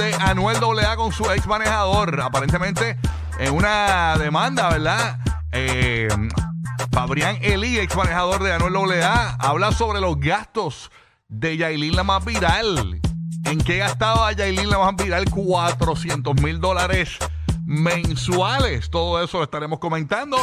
de Anuel AA con su ex manejador. Aparentemente en una demanda, ¿verdad? Eh, Fabrián Eli, ex manejador de Anuel AA, habla sobre los gastos de Yailin la más viral. ¿En qué gastaba Yailin la más viral? 400 mil dólares mensuales. Todo eso lo estaremos comentando.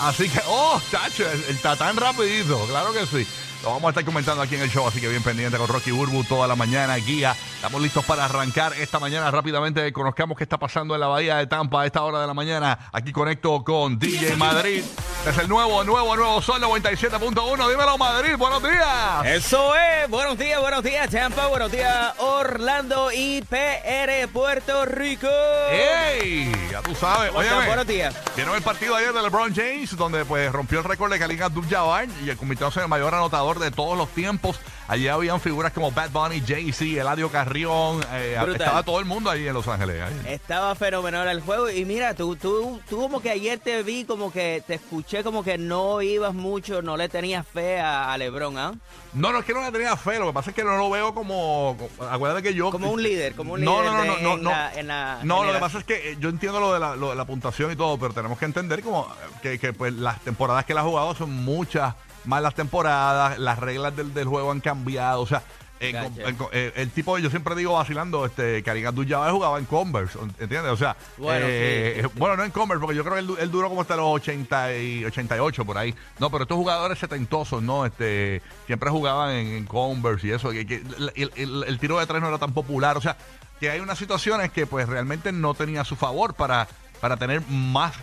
Así que, oh, chacho, el, el tatán rapidito, claro que sí. Lo vamos a estar comentando aquí en el show, así que bien pendiente con Rocky Burbu toda la mañana, guía. Estamos listos para arrancar esta mañana rápidamente. Conozcamos qué está pasando en la Bahía de Tampa a esta hora de la mañana. Aquí conecto con DJ Madrid. Es el nuevo, nuevo, nuevo Sol 97.1. Dímelo, Madrid. Buenos días. Eso es. Buenos días, buenos días, Tampa. Buenos días, Orlando y PR Puerto Rico. ¡Ey! Ya tú sabes. ¿Cómo Oye? Buenos días. Vieron el partido ayer de LeBron James, donde pues rompió el récord de Karim Abdul-Jabbar y convirtióse en el mayor anotador de todos los tiempos. Allí habían figuras como Bad Bunny, Jay-Z, Eladio Carrión. eh, estaba todo el mundo ahí en Los Ángeles. ahí. Estaba fenomenal el juego. Y mira, tú, tú, tú como que ayer te vi, como que te escuché como que no ibas mucho, no le tenías fe a, a LeBron, ¿ah? No, no es que no le tenía fe, lo que pasa es que no lo veo como. Acuérdate que yo. Como un líder, como un No, líder no, no, de- no, en no. la- en la No, lo que pasa es que eh, yo entiendo lo de la, lo de la puntuación y todo, pero tenemos que entender como que, que, pues las temporadas que él ha jugado son muchas más las temporadas, las reglas del, del juego han cambiado, o sea, eh, con- el, con- eh, el tipo, yo siempre digo vacilando, este, Karim Abdul-Jabbar jugaba en Converse, ¿entiendes? O sea, Bueno, eh, sí, sí, sí. bueno, no en Converse, porque yo creo que él, él duró como hasta los 80 y 88 por ahí. No, pero estos jugadores setentosos, ¿no? Este, siempre jugaban en, en Converse y eso, que, que el, el- el tiro de tres no era tan popular, o sea, que hay unas situaciones que pues realmente no tenía a su favor para, para tener más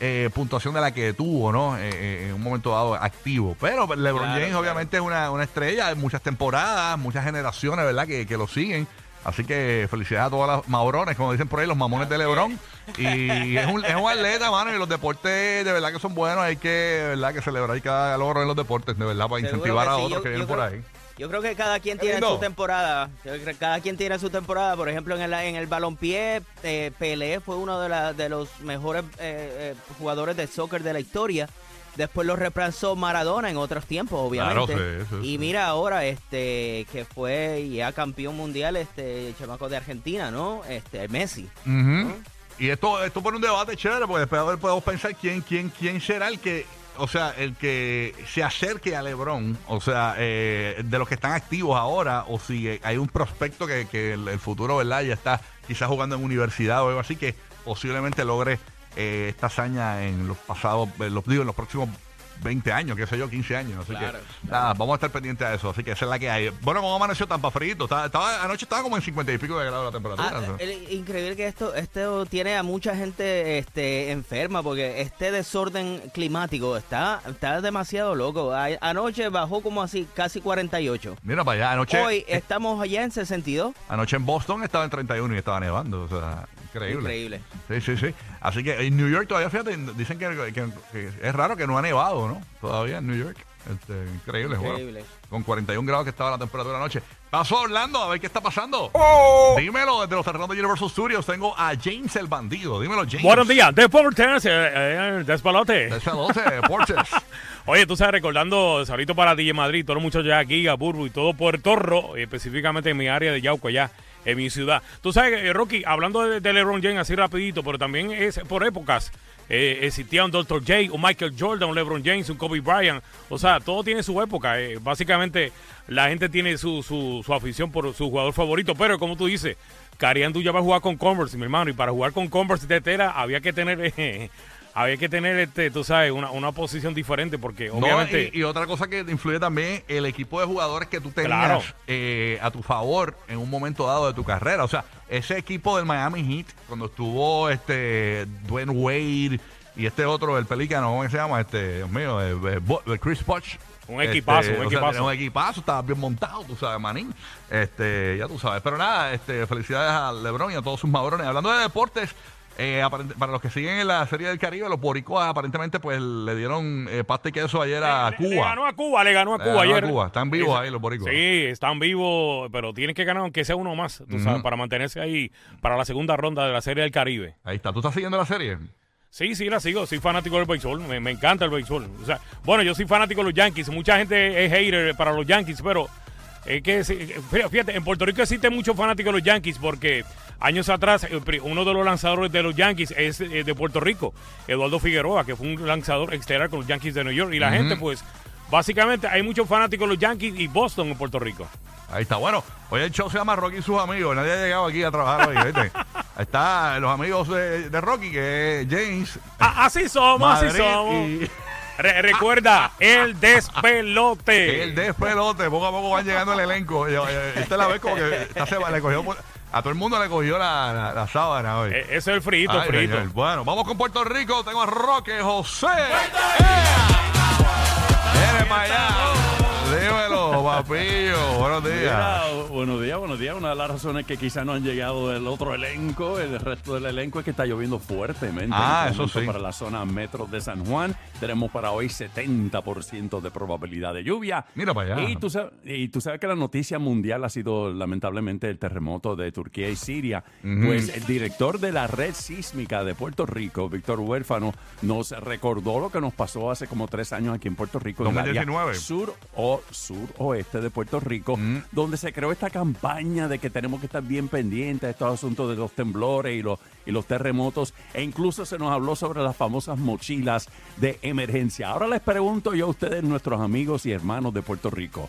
eh, puntuación de la que tuvo, ¿no? Eh, eh, en un momento dado activo. Pero pues, LeBron Claro, James claro. obviamente es una, una estrella, muchas temporadas, muchas generaciones, ¿verdad? Que, que lo siguen. Así que felicidades a todas las maurones, como dicen por ahí, los mamones de LeBron. Y es un, es un atleta, mano, y los deportes de verdad que son buenos. Hay que, verdad, que celebrar cada logro en los deportes, de verdad, para Seguro incentivar a sí. otros Yo- que vienen por creo- ahí. Yo creo que cada quien tiene su temporada. Cada quien tiene su temporada. Por ejemplo, en el, en el balompié, eh, Pelé fue uno de, la- de los mejores eh, eh, jugadores de soccer de la historia. Después lo reemplazó Maradona en otros tiempos, obviamente. Claro, sí, sí, y mira ahora, este, que fue ya campeón mundial, este chamaco de Argentina, ¿no? Este, Messi. Y esto, esto pone un debate chévere, porque después podemos pensar quién, quién, quién será el que, o sea, el que se acerque a LeBron, o sea, eh, de los que están activos ahora, o si hay un prospecto que, que el, futuro, ¿verdad? Ya está quizás jugando en universidad o algo así, que posiblemente logre eh, esta hazaña en los pasados, los, digo, en los próximos 20 años, qué sé yo, 15 años. Así Claro, que, nada, vamos a estar pendientes a eso. Así que esa es la que hay. Bueno, como amaneció Tampa frito, estaba, estaba- anoche estaba como en 50 y pico de grados la temperatura. Ah, ¿no? el- increíble que esto, esto tiene a mucha gente este, enferma porque este desorden climático está, está demasiado loco. A- anoche bajó como así, casi 48. Mira para allá, anoche. Hoy estamos allá en 62. Anoche en Boston estaba en 31 y estaba nevando. O sea, increíble. Increíble. Sí, sí, sí. Así que en New York todavía, fíjate, dicen que, que- que es raro que no ha nevado, ¿no? Todavía en New York. Este, increíble, bueno. Increíble. Con 41 grados que estaba la temperatura anoche. Pasó Orlando, a ver qué está pasando. Dímelo, desde los terrenos de Universal Studios tengo a James el bandido. Dímelo, James. Buenos días, Deportes, eh, eh, Despalote. 12 Deportes. Oye, tú sabes, recordando, saludito para DJ Madrid, todos los muchachos ya aquí, Burbu y todo Puerto Rico, específicamente en mi área de Yauco, allá en mi ciudad. Tú sabes, eh, Rocky, hablando de, LeBron James así rapidito, pero también es por épocas. Eh, existía un Dr. J, un Michael Jordan, un LeBron James, un Kobe Bryant. O sea, todo tiene su época. eh. Básicamente, la gente tiene su, su, afición por su jugador favorito. Pero como tú dices, Karim ya va a jugar con Converse, mi hermano. Y para jugar con Converse de tela había que tener... había que tener, este, tú sabes, una, una posición diferente porque No, obviamente... y, y otra cosa que influye también el equipo de jugadores que tú tenías Claro. eh, a tu favor en un momento dado de tu carrera. O sea, ese equipo del Miami Heat, cuando estuvo este Dwayne Wade y este otro, el pelícano, ¿cómo se llama? Este, Dios mío, eh, eh, eh, Chris Bosh. Un equipazo, un o sea, equipazo. un equipazo, estaba bien montado, tú sabes, manín. Este, ya tú sabes. Pero nada, este, felicidades a LeBron y a todos sus madrones. Hablando de deportes, eh, para los que siguen en la Serie del Caribe, los boricuas aparentemente pues le dieron eh, pasta y queso ayer a Le- Cuba. Le, ganó a Cuba, le ganó a Cuba ganó a ayer. Cuba. Están vivos ahí los boricuas. Sí, están vivos, pero tienen que ganar aunque sea uno más, tú sabes, para mantenerse ahí para la segunda ronda de la Serie del Caribe. Ahí está. ¿Tú estás siguiendo la serie? Sí, sí, la sigo. Soy fanático del béisbol. Me, me encanta el béisbol. O sea, bueno, yo soy fanático de los Yankees. Mucha gente es hater para los Yankees, pero Es que, fíjate, en Puerto Rico existen muchos fanáticos de los Yankees porque años atrás eh, uno de los lanzadores de los Yankees es eh, de Puerto Rico, Eduardo Figueroa, que fue un lanzador exterior con los Yankees de New York. Y la gente, pues, básicamente hay muchos fanáticos de los Yankees y Boston en Puerto Rico. Ahí está. Bueno, hoy el show se llama Rocky y sus amigos. Nadie ha llegado aquí a trabajar hoy, ¿viste? Ahí está los amigos de, de Rocky, que es James. Ah, así somos, así somos. y Re- recuerda, el despelote. el despelote. Poco a poco van llegando el elenco. Yo, Esta es la vez como que esta le cogió, por- a todo el mundo le cogió la, la, la sábana hoy. Eh, Eso es el frito, Ay, frito. señor. Bueno, vamos con Puerto Rico. Tengo a Roque José. Viene para allá. Dímelo, papillo. Buenos días. Mira, buenos días, buenos días. Una de las razones que quizás no han llegado del otro elenco, el resto del elenco, es que está lloviendo fuertemente. Ah, En este eso sí. Para la zona metro de San Juan, tenemos para hoy 70% de probabilidad de lluvia. Mira para allá. Y tú, sabes, y tú sabes que la noticia mundial ha sido lamentablemente el terremoto de Turquía y Siria. Pues el director de la red sísmica de Puerto Rico, Víctor Huérfano, nos recordó lo que nos pasó hace como tres años aquí en Puerto Rico. en el área 2019. sur o suroeste de Puerto Rico, Mm. donde se creó esta campaña de que tenemos que estar bien pendientes de estos asuntos de los temblores y los, y los terremotos, e incluso se nos habló sobre las famosas mochilas de emergencia. Ahora les pregunto yo a ustedes, nuestros amigos y hermanos de Puerto Rico,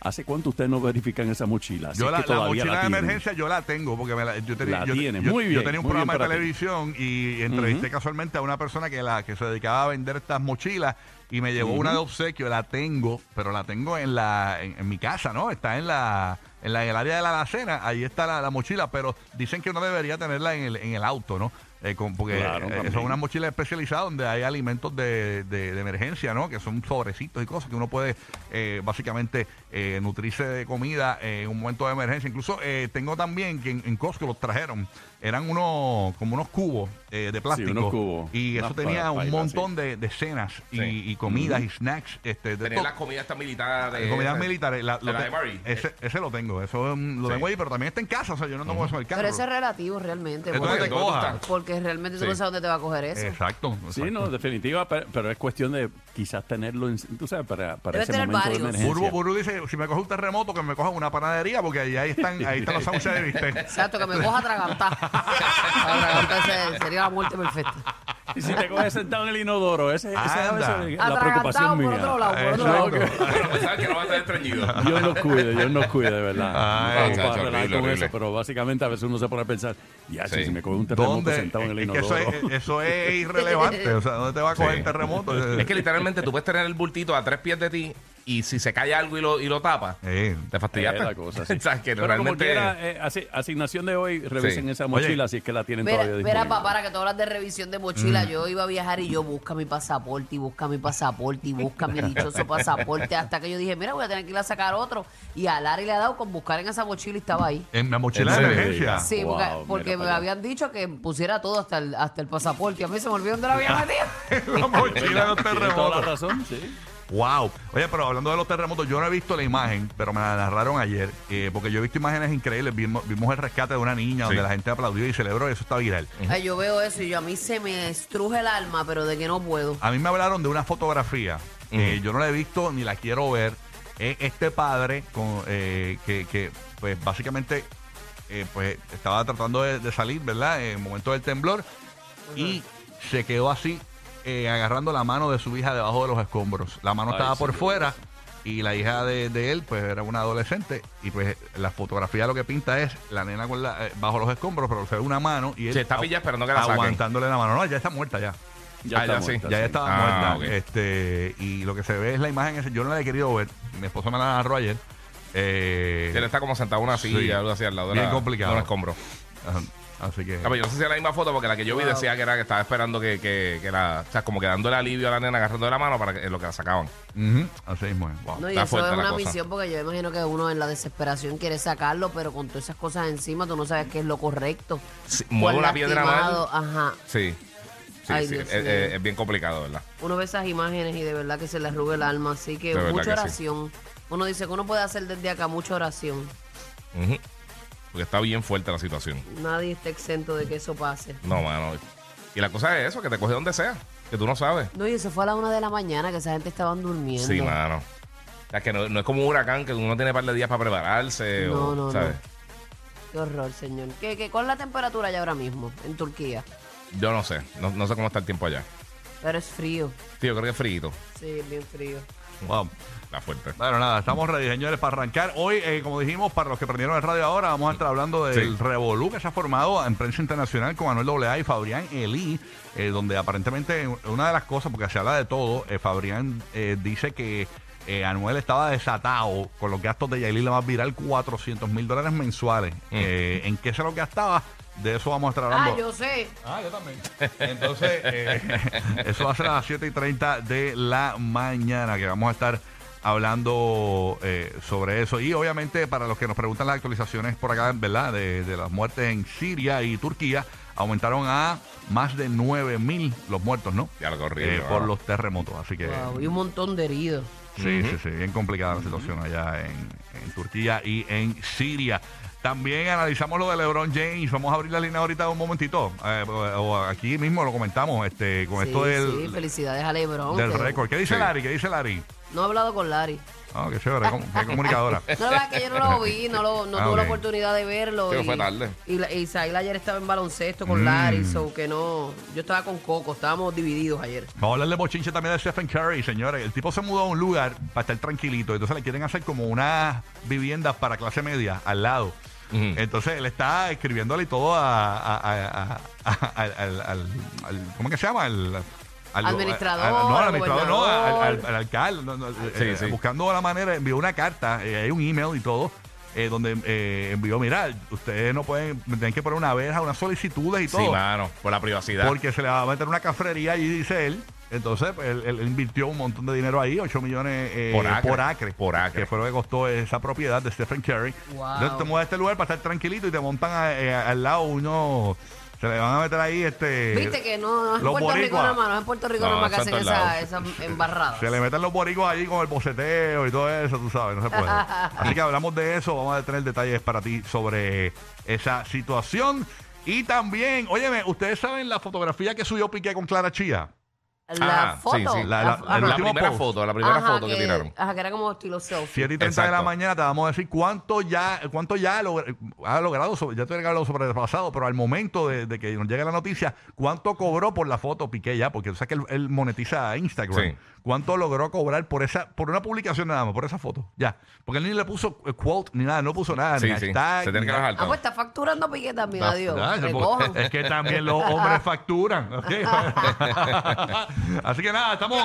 ¿hace cuánto ustedes no verifican esa mochila? Yo es la, que la mochila la de emergencia yo la tengo porque me la, yo, tenía, yo, tienes, yo- muy yo bien, tenía un muy programa de ti. televisión y entrevisté casualmente a una persona que la que se dedicaba a vender estas mochilas y me llevó una de obsequio, la tengo, pero la tengo en la en, en mi casa, ¿no? Está en la en, la, en el área de la alacena, ahí está la, la mochila, pero dicen que uno debería tenerla en el, en el auto, ¿no? Eh, con- porque Claro, eh, son unas mochilas especializadas donde hay alimentos de, de- de emergencia, ¿no? Que son sobrecitos y cosas que uno puede eh, básicamente eh, nutrirse de comida en un momento de emergencia. Incluso eh, tengo también que en, en Costco los trajeron, eran unos como unos cubos eh, de plástico. unos cubos. Y eso tenía un montón de, de cenas y, Sí. y comidas y snacks. Este, de Tener todo- las comidas militares. comidas militares. La- la te- ese, ese lo tengo, eso lo Sí. tengo ahí, pero también está en casa, o sea, yo no tengo eso en el carro. Pero eso es relativo realmente. Porque, porque realmente tú Sí. no sabes dónde te va a coger eso. Exacto. Sí, exacto. no, definitiva, pero, pero es cuestión de quizás tenerlo, en, tú sabes, para, para Debe ese tener momento de varios. emergencia. Burbu, Burbu dice, si me coge un terremoto, que me coja una panadería, porque ahí, ahí están, ahí están los sándwiches de bistec. Exacto, que me coja atragantar. Atragantar ese- sería la muerte perfecta. Y si te coges sentado en el inodoro, ese, esa es a veces la preocupación por mía. otro lado, por otro lado. Que no va a estar estreñido. Dios nos cuide, Dios nos cuide, de verdad. Ay, Vamos chacho, a relajar horrible, con horrible. eso, pero básicamente a veces uno se pone a pensar, ya, Sí. si me coge un terremoto ¿Dónde? sentado en el Es que eso, inodoro. es, eso es irrelevante. O sea, ¿dónde te va a coger Sí. el terremoto? Es que literalmente tú puedes tener el bultito a tres pies de ti y si se cae algo y lo, y lo tapa, Eh, te fastidiaste. Es la cosa, sí. Que Pero como quiera, eh, asi- asignación de hoy, revisen Sí. esa mochila si es que la tienen Mira, todavía mira disponible. papá, que tú hablas de revisión de mochila. Yo iba a viajar y yo busca mi pasaporte y busca mi pasaporte y busca mi dichoso pasaporte. Hasta que yo dije, mira, voy a tener que ir a sacar otro. Y a Larry le ha dado con buscar en esa mochila y estaba ahí. en la mochila ¿En de emergencia. Sí, Wow, porque, mira porque me para habían dicho que pusiera todo hasta el, hasta el pasaporte. Y a mí se me olvidó dónde lo había metido. la mochila de los Tienes toda la razón, sí. Wow. Oye, pero hablando de los terremotos, yo no he visto la imagen, pero me la narraron ayer, eh, porque yo he visto imágenes increíbles. Vimos, vimos el rescate de una niña donde la gente aplaudió y celebró y eso está viral. Ay, yo veo eso y yo a mí se me estruje el alma, pero de que no puedo. A mí me hablaron de una fotografía. eh, Ujú. yo no la he visto ni la quiero ver. Es este padre con, eh, que, que, pues básicamente eh, pues estaba tratando de, de salir, ¿verdad? En el momento del temblor. Y se quedó así, eh, agarrando la mano de su hija debajo de los escombros. La mano Ay, estaba por sí, fuera. Y la hija de, de él, pues era una adolescente. Y pues la fotografía lo que pinta es la nena con la, eh, bajo los escombros, pero se ve una mano. Y él Sí, está agu- pillada esperando que la saquen. Aguantándole la mano. No, ya está muerta ya. Ya Ah, está ya sí. muerta, Ya sí. estaba Ah, muerta. Este, y lo que se ve es la imagen. Yo no la he querido ver. Mi esposo me la narró ayer. Eh, Él está como sentado en una silla, Sí. algo así al lado de, Bien la, complicado. de un escombro. ajá, así que. Ah, pero yo no sé si es la misma foto porque la que yo vi Wow. decía que era que estaba esperando que, que, que la. O sea, como que dándole alivio a la nena, agarrando de la mano para que en lo que la sacaban. ujú, así mismo es. Wow. No, y está eso fuerte es la una cosa. misión porque yo imagino que uno en la desesperación quiere sacarlo, pero con todas esas cosas encima tú no sabes qué es lo correcto. Sí, mueve Por una piedra lastimado, mal. Ajá. Sí. Sí, Ay, sí. Dios Es, mío. es- es bien complicado, ¿verdad? Uno ve esas imágenes y de verdad que se le arruga el alma. Así que De verdad mucha que sí. oración. Uno dice que uno puede hacer desde acá mucha oración. Ujú. Porque está bien fuerte la situación. Nadie está exento de que eso pase. No, mano. Y la cosa es eso, que te coge donde sea. Que tú no sabes. No, y eso fue a la una de la mañana que esa gente estaban durmiendo. Sí, mano. O sea, que no, no es como un huracán que uno tiene un par de días para prepararse. No, o, no, ¿sabes? Qué horror, señor. ¿Qué, qué, ¿Cuál es la temperatura ya ahora mismo en Turquía? Yo no sé. No, no sé cómo está el tiempo allá. Pero es frío. Tío, creo que es frío. Sí, bien frío. Wow. La fuerte. Bueno, nada, estamos ready, señores, para arrancar. Hoy, eh, como dijimos, para los que prendieron el radio ahora, vamos a estar hablando del Sí. revolú que se ha formado en prensa internacional con Manuel AA y Fabrián Elí, eh, donde aparentemente una de las cosas, porque se habla de todo, eh, Fabrián eh, dice que Anuel estaba desatado con los gastos de Yailin, la más viral, 400 mil dólares mensuales. Eh, ¿En qué se lo gastaba? De eso vamos a estar hablando. Ah, yo sé. Ah, yo también. Entonces, eh, eso va a ser a las 7 y 30 de la mañana que vamos a estar hablando eh, sobre eso. Y obviamente, para los que nos preguntan las actualizaciones por acá, ¿verdad? De, de las muertes en Siria y Turquía, aumentaron a más de 9 mil los muertos, ¿no? Ya lo corrido. Eh, por los terremotos. Así que. Wow, y un montón de heridos. Sí, sí, sí, bien complicada la situación allá en, en Turquía y en Siria. También analizamos lo de LeBron James. Vamos a abrir la línea ahorita un momentito. Eh, o, aquí mismo lo comentamos este, con Sí, esto sí, del, felicidades a Lebron. del que- récord. ¿Qué dice Sí. Larry? ¿Qué dice Larry? No he hablado con Larry. Ah, qué chévere, qué comunicadora. No, la verdad es que yo no lo vi, no, lo, no Ah, tuve la oportunidad de verlo. Sí, y, fue tarde. Y, la- y Isaíl ayer estaba en baloncesto con Mm. Larry, so que no. Yo estaba con Coco, estábamos divididos ayer. Vamos a hablar de bochinche también de Stephen Curry, señores. El tipo se mudó a un lugar para estar tranquilito. Entonces le quieren hacer como unas viviendas para clase media al lado. Entonces él está escribiéndole y todo a, a- a- a- a- al, al- al- al- ¿Cómo que se llama? Al, al- Administrador, a- a- no, al al administrador, no, al, gobernador. al- al alcalde. no, no, Sí, eh, sí. Buscando la manera, envió una carta, eh, hay un email y todo. eh, donde eh, envió, mira, ustedes no pueden, tienen que poner una verja, unas solicitudes y todo. Sí, mano. Por la privacidad. Porque se le va a meter una cafrería allí, dice él. Entonces, pues, él, él invirtió un montón de dinero ahí, 8 millones eh, Por acre. por acre. Por acre. Que fue lo que costó esa propiedad de Stephen Curry. Wow. Entonces te mueves a este lugar para estar tranquilito y te montan a- eh, al lado uno. Se le van a meter ahí este. Viste que no, no es Puerto Rico boricuas. nada más, no es en Puerto Rico No, nada más que hacen lados. esas embarradas. Se le meten los boricos allí con el boceteo y todo eso, tú sabes, no se puede. Así que hablamos de eso, vamos a tener detalles para ti sobre esa situación. Y también, óyeme, ¿ustedes saben la fotografía que subió Piqué con Clara Chía? La Ah, foto. sí, sí. La- la- ajá. el la último primera post. foto, la primera Ajá, foto que, tiraron. Ajá, que era como estilo selfie. 7 y 30 de la Exacto. mañana te vamos a decir cuánto ya, cuánto ya ha log- ha logrado, sobre- ya te he hablado sobre el pasado, pero al momento de, de que nos llegue la noticia, cuánto cobró por la foto Piqué ya, porque tú sabes que él, él monetiza Instagram. Sí. ¿Cuánto logró cobrar por esa, por una publicación nada más, por esa foto? Ya. Porque él ni le puso eh, quote ni nada, no puso nada, Sí, ni sí. hashtag, Se tiene ni que nada. bajar Ah, pues está facturando Piqué también, Ah, adiós. Recojan. es que también los hombres facturan. ¿ok? Así que nada, estamos,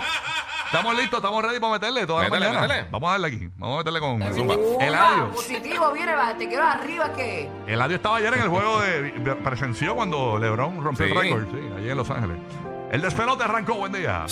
estamos listos, estamos ready para meterle toda Métele, la mañana. métele. Vamos a darle aquí. Vamos a meterle con Zumba. Zumba, Eladio. positivo, viene, va, te quiero arriba que. Eladio estaba ayer en el juego de, de- presenció cuando LeBron rompió Sí. el récord, sí, allí en Los Ángeles. El despelote arrancó, buen día.